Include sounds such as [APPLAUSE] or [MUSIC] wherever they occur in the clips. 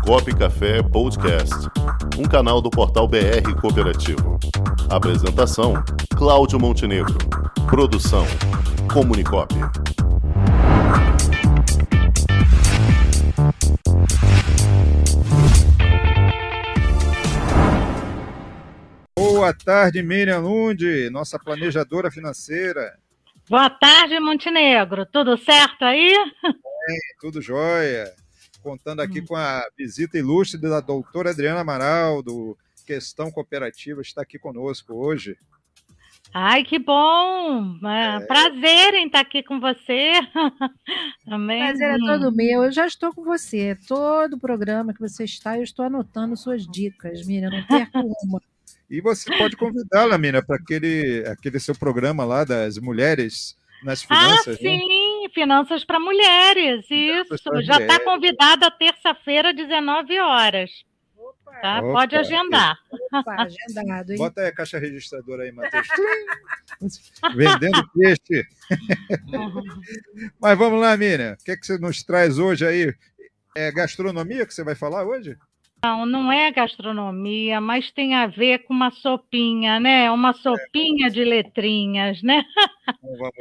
Comunicop Café Podcast, um canal do portal BR Cooperativo. Apresentação: Cláudio Montenegro. Produção: Comunicop. Boa tarde, Miriam Lund, nossa planejadora financeira. Boa tarde, Montenegro. Tudo certo aí? Bem, tudo jóia contando aqui hum. com a visita ilustre da doutora Adriana Amaral, do Questão Cooperativa, está aqui conosco hoje. Ai, que bom! É, é. Prazer em estar aqui com você. [LAUGHS] Também. Prazer é todo meu. Eu já estou com você. Todo programa que você está, eu estou anotando suas dicas, Miriam. Não perco uma. E você pode convidá-la, Miriam, para aquele, aquele seu programa lá das mulheres nas ah, finanças. Ah, sim! Né? Finanças para Mulheres, isso. Já está convidada terça-feira, 19 horas. Opa, tá? Opa, Pode agendar. Opa, agendado, hein? Bota aí a caixa registradora aí, Matheus. [LAUGHS] Vendendo peixe. [LAUGHS] Mas vamos lá, Miriam. O que, é que você nos traz hoje aí? É gastronomia que você vai falar hoje? Não, não é gastronomia, mas tem a ver com uma sopinha, né? Uma sopinha de letrinhas, né? [LAUGHS]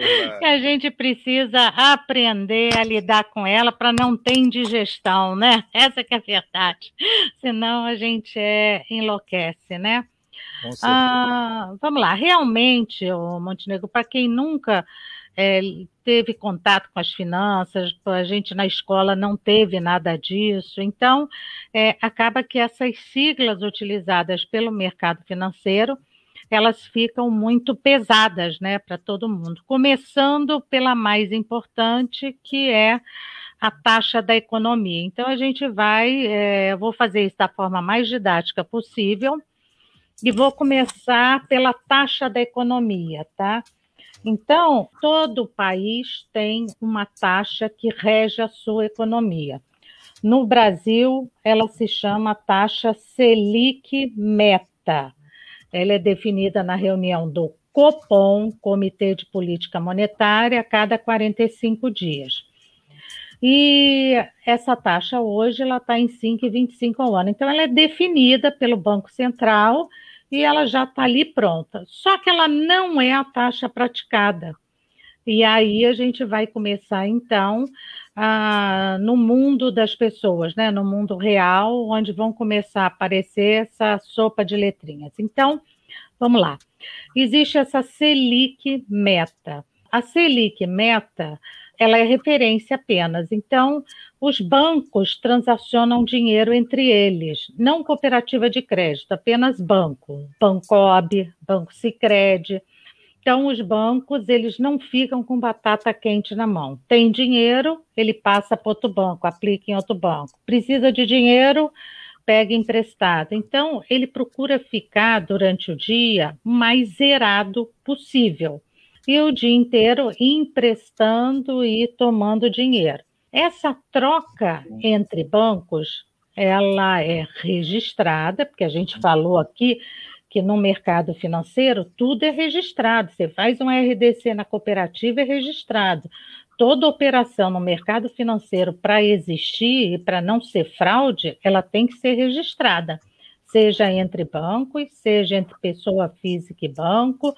Então, que a gente precisa aprender a lidar com ela para não ter indigestão, né? [LAUGHS] Essa que é a verdade. Senão a gente é, enlouquece, né? Ah, vamos lá, realmente, Montenegro, para quem nunca é, teve contato com as finanças, a gente na escola não teve nada disso. Então, é, acaba que essas siglas utilizadas pelo mercado financeiro elas ficam muito pesadas né, para todo mundo. Começando pela mais importante, que é a taxa da economia. Então, a gente vai, é, vou fazer isso da forma mais didática possível, e vou começar pela taxa da economia, tá? Então, todo país tem uma taxa que rege a sua economia. No Brasil, ela se chama taxa Selic Meta. Ela é definida na reunião do Copom, Comitê de Política Monetária, a cada 45 dias. E essa taxa hoje ela está em 5,25 ao ano. Então, ela é definida pelo Banco Central e ela já está ali pronta. Só que ela não é a taxa praticada. E aí a gente vai começar, então, a, no mundo das pessoas, né? no mundo real, onde vão começar a aparecer essa sopa de letrinhas. Então, vamos lá. Existe essa Selic Meta. A Selic Meta ela é referência apenas. Então, os bancos transacionam dinheiro entre eles, não cooperativa de crédito, apenas banco, Bancob, Banco Sicredi. Então, os bancos, eles não ficam com batata quente na mão. Tem dinheiro, ele passa para outro banco, aplica em outro banco. Precisa de dinheiro, pega emprestado. Então, ele procura ficar durante o dia mais zerado possível e o dia inteiro emprestando e tomando dinheiro. Essa troca entre bancos, ela é registrada, porque a gente falou aqui que no mercado financeiro tudo é registrado. Você faz um RDC na cooperativa é registrado. Toda operação no mercado financeiro para existir e para não ser fraude, ela tem que ser registrada, seja entre bancos, seja entre pessoa física e banco,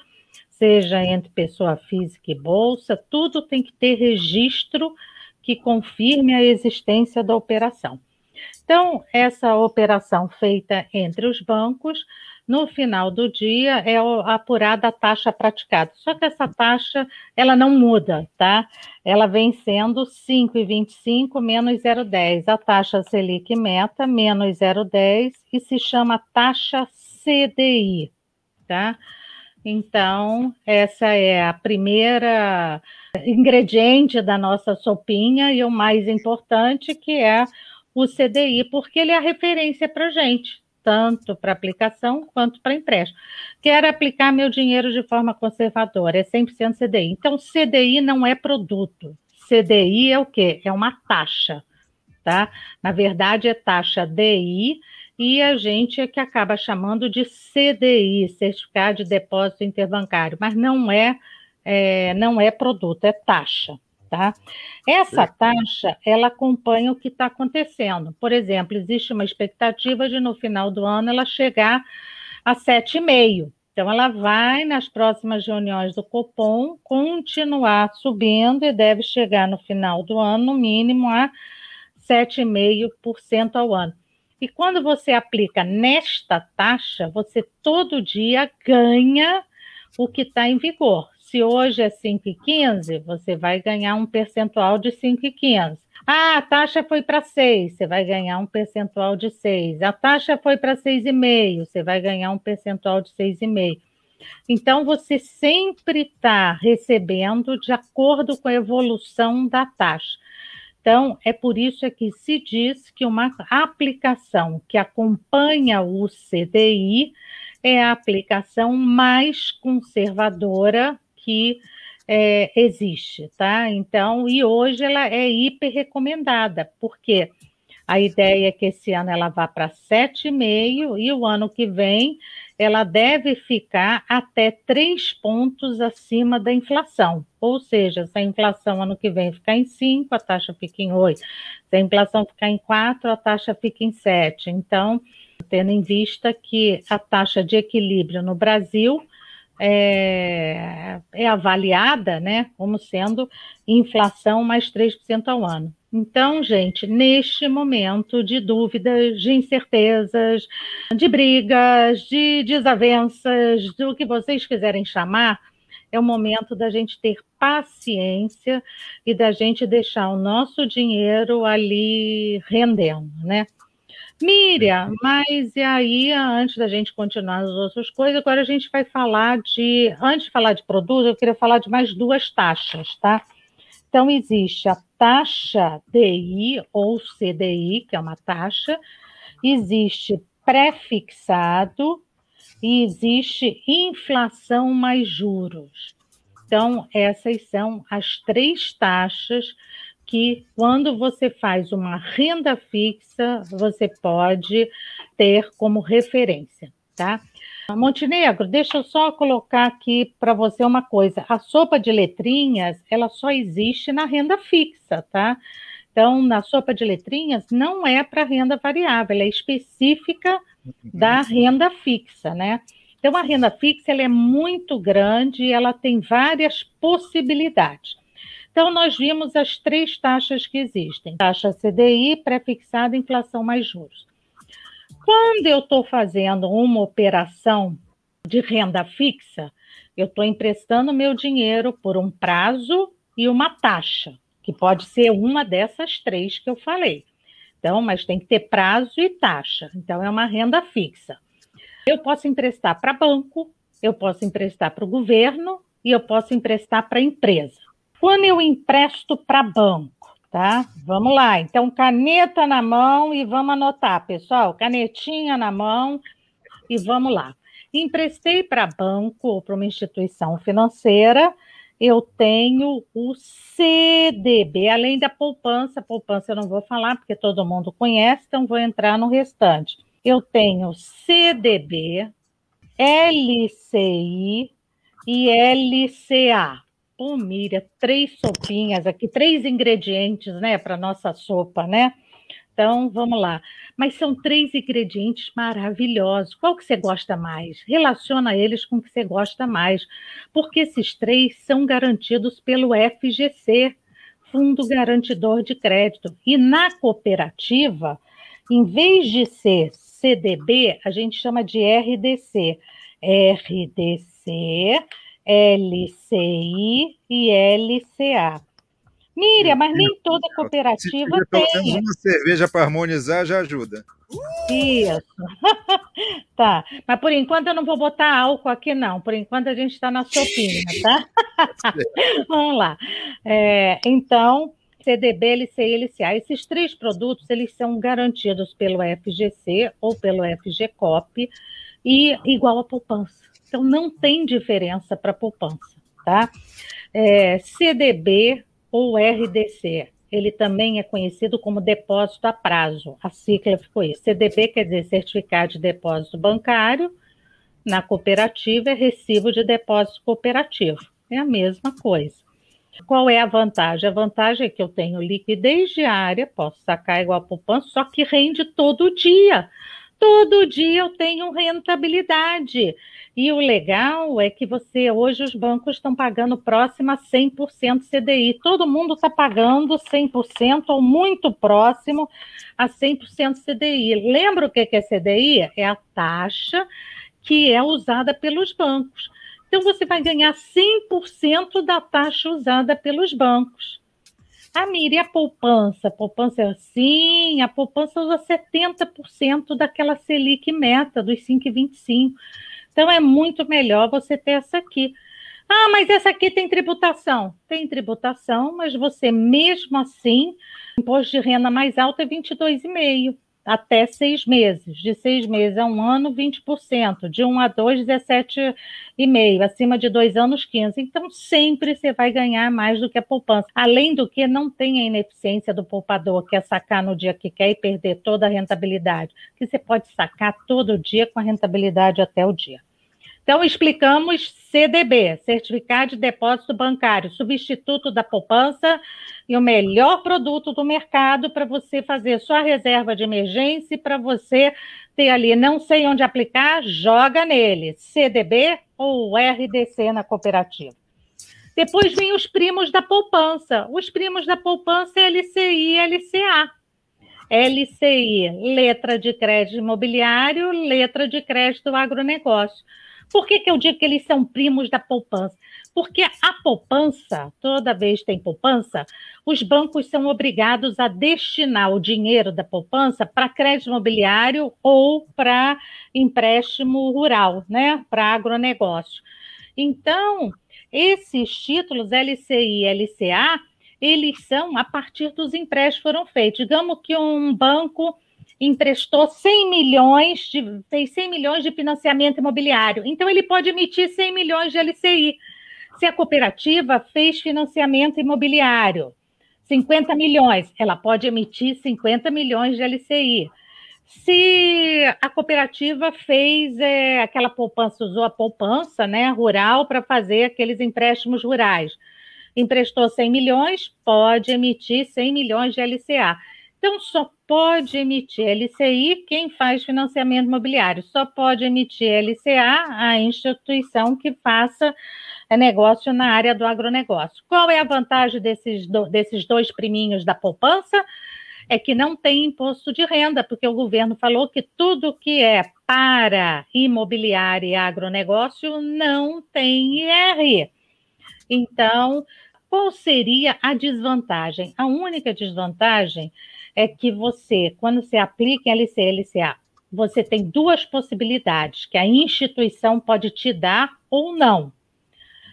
seja entre pessoa física e bolsa, tudo tem que ter registro que confirme a existência da operação. Então, essa operação feita entre os bancos, no final do dia é apurada a taxa praticada. Só que essa taxa, ela não muda, tá? Ela vem sendo 5,25 menos 0,10. A taxa Selic meta menos 0,10 e se chama taxa CDI, tá? Então, essa é a primeira ingrediente da nossa sopinha e o mais importante, que é o CDI, porque ele é a referência para gente, tanto para aplicação quanto para empréstimo. Quero aplicar meu dinheiro de forma conservadora, é 100% CDI. Então, CDI não é produto. CDI é o quê? É uma taxa, tá? Na verdade, é taxa DI, e a gente é que acaba chamando de CDI, Certificado de Depósito Interbancário, mas não é, é, não é produto, é taxa, tá? Essa taxa, ela acompanha o que está acontecendo. Por exemplo, existe uma expectativa de no final do ano ela chegar a 7,5. Então, ela vai nas próximas reuniões do Copom continuar subindo e deve chegar no final do ano, no mínimo, a 7,5% ao ano. E quando você aplica nesta taxa, você todo dia ganha o que está em vigor. Se hoje é 5,15, você vai ganhar um percentual de 5,15. Ah, a taxa foi para 6, você vai ganhar um percentual de 6. A taxa foi para 6,5, você vai ganhar um percentual de 6,5. Então, você sempre está recebendo de acordo com a evolução da taxa. Então, é por isso é que se diz que uma aplicação que acompanha o CDI é a aplicação mais conservadora que é, existe, tá? Então, e hoje ela é hiper recomendada, porque a ideia é que esse ano ela vá para 7,5 e o ano que vem ela deve ficar até 3 pontos acima da inflação. Ou seja, se a inflação ano que vem ficar em 5, a taxa fica em 8. Se a inflação ficar em 4, a taxa fica em 7. Então, tendo em vista que a taxa de equilíbrio no Brasil é, é avaliada né, como sendo inflação mais 3% ao ano. Então, gente, neste momento de dúvidas, de incertezas, de brigas, de desavenças, do que vocês quiserem chamar, é o momento da gente ter paciência e da gente deixar o nosso dinheiro ali rendendo, né? Miriam, mas e aí, antes da gente continuar as outras coisas, agora a gente vai falar de. Antes de falar de produto, eu queria falar de mais duas taxas, tá? Então, existe a taxa DI ou CDI, que é uma taxa, existe pré-fixado e existe inflação mais juros. Então, essas são as três taxas que, quando você faz uma renda fixa, você pode ter como referência, tá? Montenegro, deixa eu só colocar aqui para você uma coisa. A sopa de letrinhas, ela só existe na renda fixa, tá? Então, na sopa de letrinhas, não é para renda variável, ela é específica da renda fixa, né? Então, a renda fixa ela é muito grande, ela tem várias possibilidades. Então, nós vimos as três taxas que existem: taxa CDI, pré-fixada, inflação mais juros. Quando eu estou fazendo uma operação de renda fixa, eu estou emprestando meu dinheiro por um prazo e uma taxa, que pode ser uma dessas três que eu falei. Então, mas tem que ter prazo e taxa. Então, é uma renda fixa. Eu posso emprestar para banco, eu posso emprestar para o governo e eu posso emprestar para a empresa. Quando eu empresto para banco, tá? Vamos lá. Então, caneta na mão e vamos anotar, pessoal. Canetinha na mão e vamos lá. Emprestei para banco ou para uma instituição financeira, eu tenho o CDB, além da poupança. Poupança eu não vou falar porque todo mundo conhece, então vou entrar no restante. Eu tenho CDB, LCI e LCA. Pô, Miriam, três sopinhas aqui, três ingredientes, né, para nossa sopa, né? Então, vamos lá. Mas são três ingredientes maravilhosos. Qual que você gosta mais? Relaciona eles com o que você gosta mais, porque esses três são garantidos pelo FGC, Fundo Garantidor de Crédito. E na cooperativa, em vez de ser CDB, a gente chama de RDC. RDC LCI e LCA. Miriam, mas nem toda cooperativa Se tem. Pelo uma cerveja para harmonizar já ajuda. Isso. [LAUGHS] tá. Mas por enquanto eu não vou botar álcool aqui, não. Por enquanto a gente está na sopinha, tá? [LAUGHS] Vamos lá. É, então, CDB, LCI e LCA. Esses três produtos, eles são garantidos pelo FGC ou pelo FGCOP e igual a poupança. Então, não tem diferença para poupança, tá? É, CDB ou RDC, ele também é conhecido como depósito a prazo. A sigla ficou isso. CDB quer dizer certificado de depósito bancário, na cooperativa é recibo de depósito cooperativo. É a mesma coisa. Qual é a vantagem? A vantagem é que eu tenho liquidez diária, posso sacar igual a poupança, só que rende todo dia. Todo dia eu tenho rentabilidade. E o legal é que você hoje os bancos estão pagando próximo a 100% CDI. Todo mundo está pagando 100% ou muito próximo a 100% CDI. Lembra o que é CDI? É a taxa que é usada pelos bancos. Então você vai ganhar 100% da taxa usada pelos bancos. Ah, Miri, a poupança? A poupança é assim, a poupança usa 70% daquela Selic meta, dos 5,25%. Então é muito melhor você ter essa aqui. Ah, mas essa aqui tem tributação. Tem tributação, mas você mesmo assim, imposto de renda mais alto é 22,5% até seis meses. De seis meses a um ano, 20%. De um a dois, 17,5%. Acima de dois anos, 15%. Então, sempre você vai ganhar mais do que a poupança. Além do que, não tem a ineficiência do poupador, que é sacar no dia que quer e perder toda a rentabilidade. Que você pode sacar todo dia com a rentabilidade até o dia. Então, explicamos CDB, Certificado de Depósito Bancário, substituto da poupança e o melhor produto do mercado para você fazer sua reserva de emergência e para você ter ali, não sei onde aplicar, joga nele, CDB ou RDC na cooperativa. Depois vem os primos da poupança. Os primos da poupança é LCI e LCA. LCI, letra de crédito imobiliário, letra de crédito agronegócio. Por que, que eu digo que eles são primos da poupança? Porque a poupança, toda vez tem poupança, os bancos são obrigados a destinar o dinheiro da poupança para crédito imobiliário ou para empréstimo rural, né? Para agronegócio. Então, esses títulos LCI e LCA, eles são a partir dos empréstimos foram feitos. Digamos que um banco emprestou 100 milhões de, fez 100 milhões de financiamento imobiliário. Então, ele pode emitir 100 milhões de LCI. Se a cooperativa fez financiamento imobiliário, 50 milhões, ela pode emitir 50 milhões de LCI. Se a cooperativa fez é, aquela poupança, usou a poupança né, rural para fazer aqueles empréstimos rurais, emprestou 100 milhões, pode emitir 100 milhões de LCA. Então, só pode emitir LCI quem faz financiamento imobiliário, só pode emitir LCA a instituição que faça é, negócio na área do agronegócio. Qual é a vantagem desses, do, desses dois priminhos da poupança? É que não tem imposto de renda, porque o governo falou que tudo que é para imobiliário e agronegócio não tem IR. Então, qual seria a desvantagem? A única desvantagem é que você, quando você aplica em LC, LCA, você tem duas possibilidades que a instituição pode te dar ou não.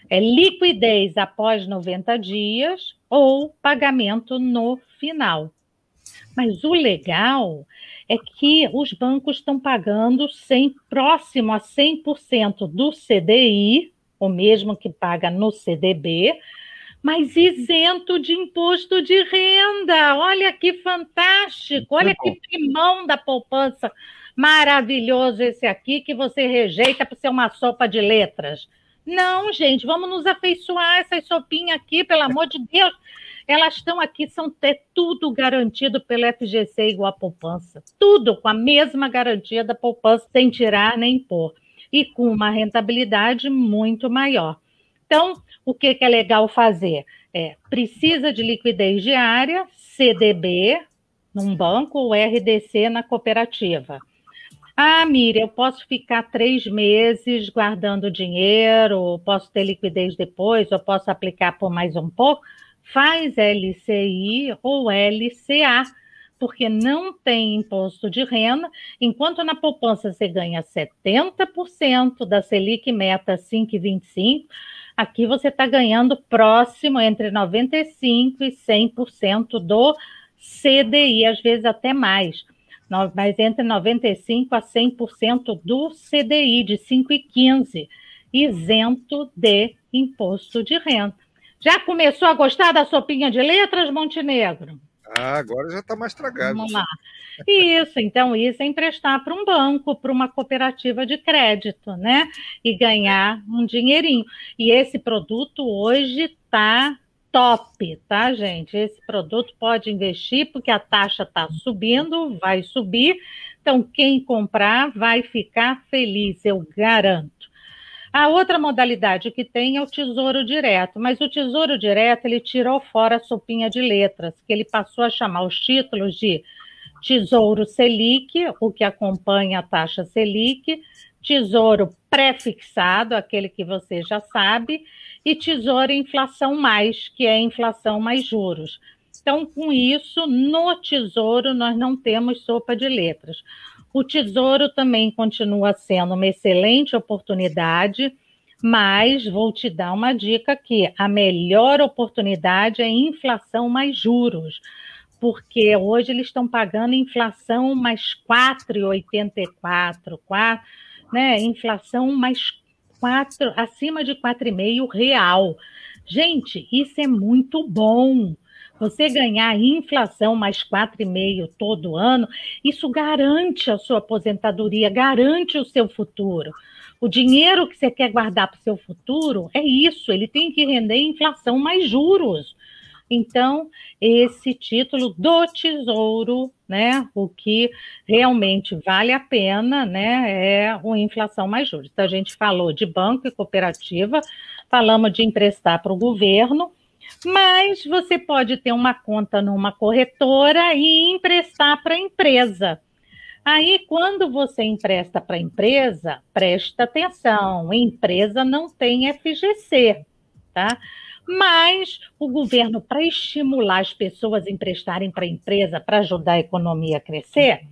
É liquidez após 90 dias ou pagamento no final. Mas o legal é que os bancos estão pagando 100, próximo a 100% do CDI, o mesmo que paga no CDB, mas isento de imposto de renda. Olha que fantástico, olha que primão da poupança. Maravilhoso esse aqui que você rejeita para ser uma sopa de letras. Não, gente, vamos nos afeiçoar essas sopinhas aqui, pelo amor de Deus. Elas estão aqui, são ter tudo garantido pelo FGC igual a poupança. Tudo com a mesma garantia da poupança, sem tirar nem pôr. E com uma rentabilidade muito maior. Então, o que, que é legal fazer? É, precisa de liquidez diária, CDB num banco ou RDC na cooperativa. Ah, Miriam, eu posso ficar três meses guardando dinheiro, posso ter liquidez depois, ou posso aplicar por mais um pouco. Faz LCI ou LCA, porque não tem imposto de renda, enquanto na poupança você ganha 70% da Selic meta 5,25%, Aqui você está ganhando próximo entre 95% e 100% do CDI, às vezes até mais, mas entre 95% a 100% do CDI, de 5,15%, isento de imposto de renda. Já começou a gostar da sopinha de letras, Montenegro? Ah, agora já está mais tragado. Vamos lá. Isso, então, isso é emprestar para um banco, para uma cooperativa de crédito, né? E ganhar um dinheirinho. E esse produto hoje está top, tá, gente? Esse produto pode investir porque a taxa está subindo, vai subir. Então, quem comprar vai ficar feliz, eu garanto. A outra modalidade que tem é o Tesouro Direto, mas o Tesouro Direto ele tirou fora a sopinha de letras, que ele passou a chamar os títulos de Tesouro Selic, o que acompanha a taxa Selic, Tesouro pré-fixado, aquele que você já sabe, e Tesouro Inflação Mais, que é inflação mais juros. Então, com isso, no Tesouro nós não temos sopa de letras. O Tesouro também continua sendo uma excelente oportunidade, mas vou te dar uma dica aqui: a melhor oportunidade é inflação mais juros, porque hoje eles estão pagando inflação mais 4,84, 4, né? Inflação mais 4, acima de 4,5 real. Gente, isso é muito bom. Você ganhar inflação mais 4,5 todo ano, isso garante a sua aposentadoria, garante o seu futuro. O dinheiro que você quer guardar para o seu futuro é isso, ele tem que render inflação mais juros. Então, esse título do Tesouro, né, o que realmente vale a pena, né, é o inflação mais juros. Então, a gente falou de banco e cooperativa, falamos de emprestar para o governo, mas você pode ter uma conta numa corretora e emprestar para a empresa. Aí, quando você empresta para a empresa, presta atenção: empresa não tem FGC, tá? Mas o governo, para estimular as pessoas a emprestarem para a empresa, para ajudar a economia a crescer,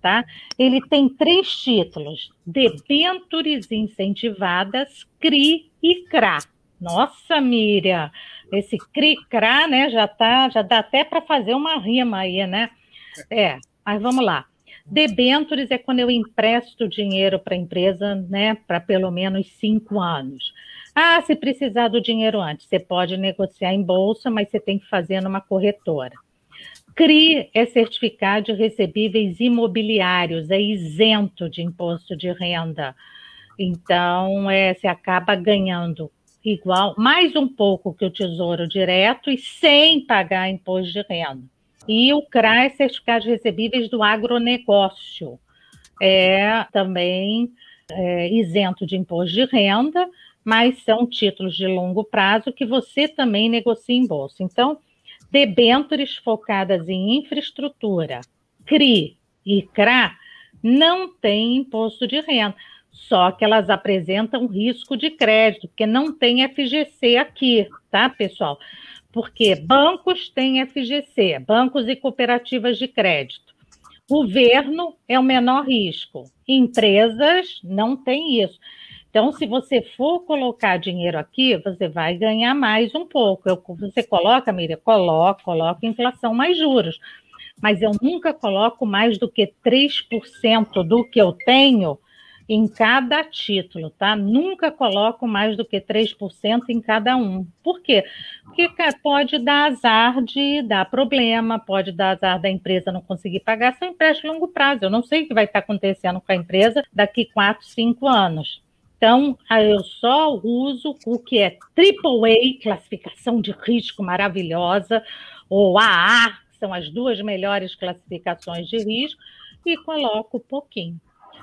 tá? Ele tem três títulos: debêntures incentivadas, CRI e CRA. Nossa, Miriam, esse cri-cra, né, já tá, já dá até para fazer uma rima aí, né? É, mas vamos lá. Debentures é quando eu empresto dinheiro para a empresa, né, para pelo menos cinco anos. Ah, se precisar do dinheiro antes, você pode negociar em bolsa, mas você tem que fazer numa corretora. CRI é certificado de recebíveis imobiliários, é isento de imposto de renda. Então, é, você acaba ganhando igual, mais um pouco que o Tesouro Direto e sem pagar imposto de renda. E o CRA é certificado de recebíveis do agronegócio. É também é, isento de imposto de renda, mas são títulos de longo prazo que você também negocia em bolsa. Então, debêntures focadas em infraestrutura, CRI e CRA não têm imposto de renda só que elas apresentam risco de crédito, porque não tem FGC aqui, tá, pessoal? Porque bancos têm FGC, bancos e cooperativas de crédito. Governo é o menor risco, empresas não têm isso. Então, se você for colocar dinheiro aqui, você vai ganhar mais um pouco. Eu, você coloca, Miriam? Coloca, coloca inflação mais juros. Mas eu nunca coloco mais do que 3% do que eu tenho em cada título, tá? Nunca coloco mais do que 3% em cada um. Por quê? Porque pode dar azar de dar problema, pode dar azar da empresa não conseguir pagar seu empréstimo a longo prazo. Eu não sei o que vai estar acontecendo com a empresa daqui 4, 5 anos. Então, eu só uso o que é AAA, classificação de risco maravilhosa, ou AA, que são as duas melhores classificações de risco, e coloco pouquinho.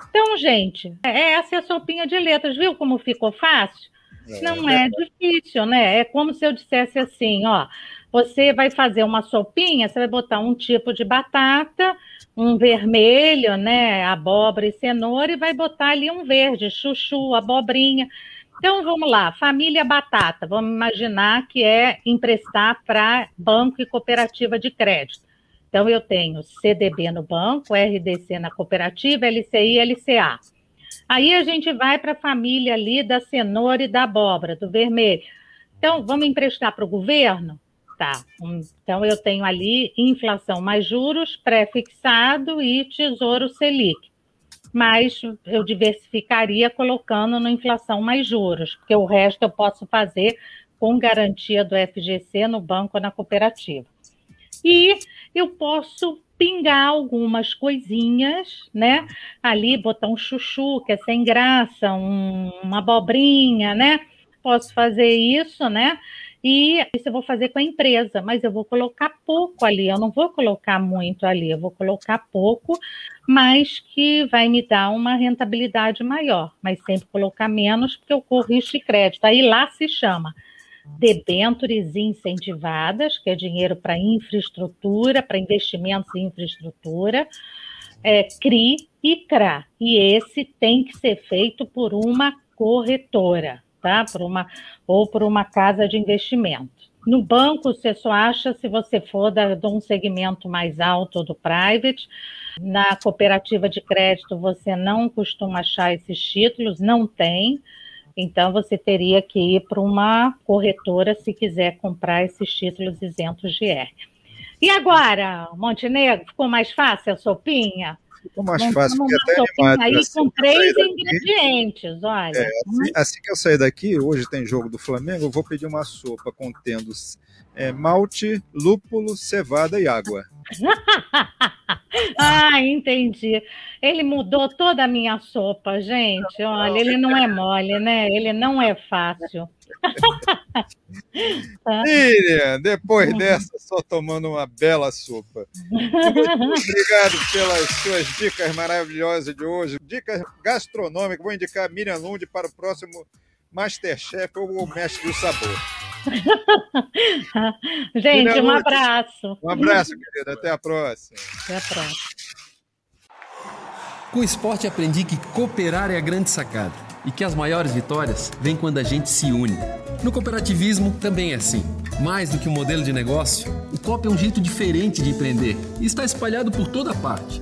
Então, gente, é essa é a sopinha de letras, viu como ficou fácil? É, não é, é difícil, né? É como se eu dissesse assim, ó, você vai fazer uma sopinha, você vai botar um tipo de batata, um vermelho, né, abóbora e cenoura, e vai botar ali um verde, chuchu, abobrinha. Então, vamos lá, família batata, vamos imaginar que é emprestar para banco e cooperativa de crédito. Então, eu tenho CDB no banco, RDC na cooperativa, LCI e LCA. Aí a gente vai para a família ali da cenoura e da abóbora, do vermelho. Então, vamos emprestar para o governo? Tá. Então, eu tenho ali inflação mais juros, pré-fixado e tesouro Selic. Mas eu diversificaria colocando no inflação mais juros, porque o resto eu posso fazer com garantia do FGC no banco ou na cooperativa. E eu posso pingar algumas coisinhas, né? Ali botar um chuchu, que é sem graça, um, uma abobrinha, né? Posso fazer isso, né? E isso eu vou fazer com a empresa, mas eu vou colocar pouco ali, eu não vou colocar muito ali, eu vou colocar pouco, mas que vai me dar uma rentabilidade maior, mas sempre colocar menos, porque eu corro risco de crédito. Aí lá se chama debêntures incentivadas, que é dinheiro para infraestrutura, para investimentos em infraestrutura, é, CRI e CRA. E esse tem que ser feito por uma corretora, tá? Por uma, ou por uma casa de investimento. No banco, você só acha se você for da, de um segmento mais alto do private. Na cooperativa de crédito, você não costuma achar esses títulos, não tem. Então, você teria que ir para uma corretora se quiser comprar esses títulos isentos de R. E agora, Montenegro, ficou mais fácil a sopinha? Ficou mais fácil, porque até animado. Aí assim, com três ingredientes, olha. É, assim, assim, que eu sair daqui, hoje tem jogo do Flamengo, eu vou pedir uma sopa contendo é, malte, lúpulo, cevada e água. [LAUGHS] ah, entendi. Ele mudou toda a minha sopa, gente. Olha, ele não é mole, né? Ele não é fácil. [LAUGHS] Miriam, depois dessa, só tomando uma bela sopa. Muito obrigado pelas suas dicas maravilhosas de hoje. Dicas gastronômicas. Vou indicar Miriam Lund para o próximo Masterchef ou o Mestre do Sabor. [LAUGHS] Gente, um abraço. Um abraço, querida. Até a próxima. Até a próxima. Com o esporte aprendi que cooperar é a grande sacada e que as maiores vitórias vêm quando a gente se une. No cooperativismo também é assim. Mais do que um modelo de negócio, o COP é um jeito diferente de empreender e está espalhado por toda parte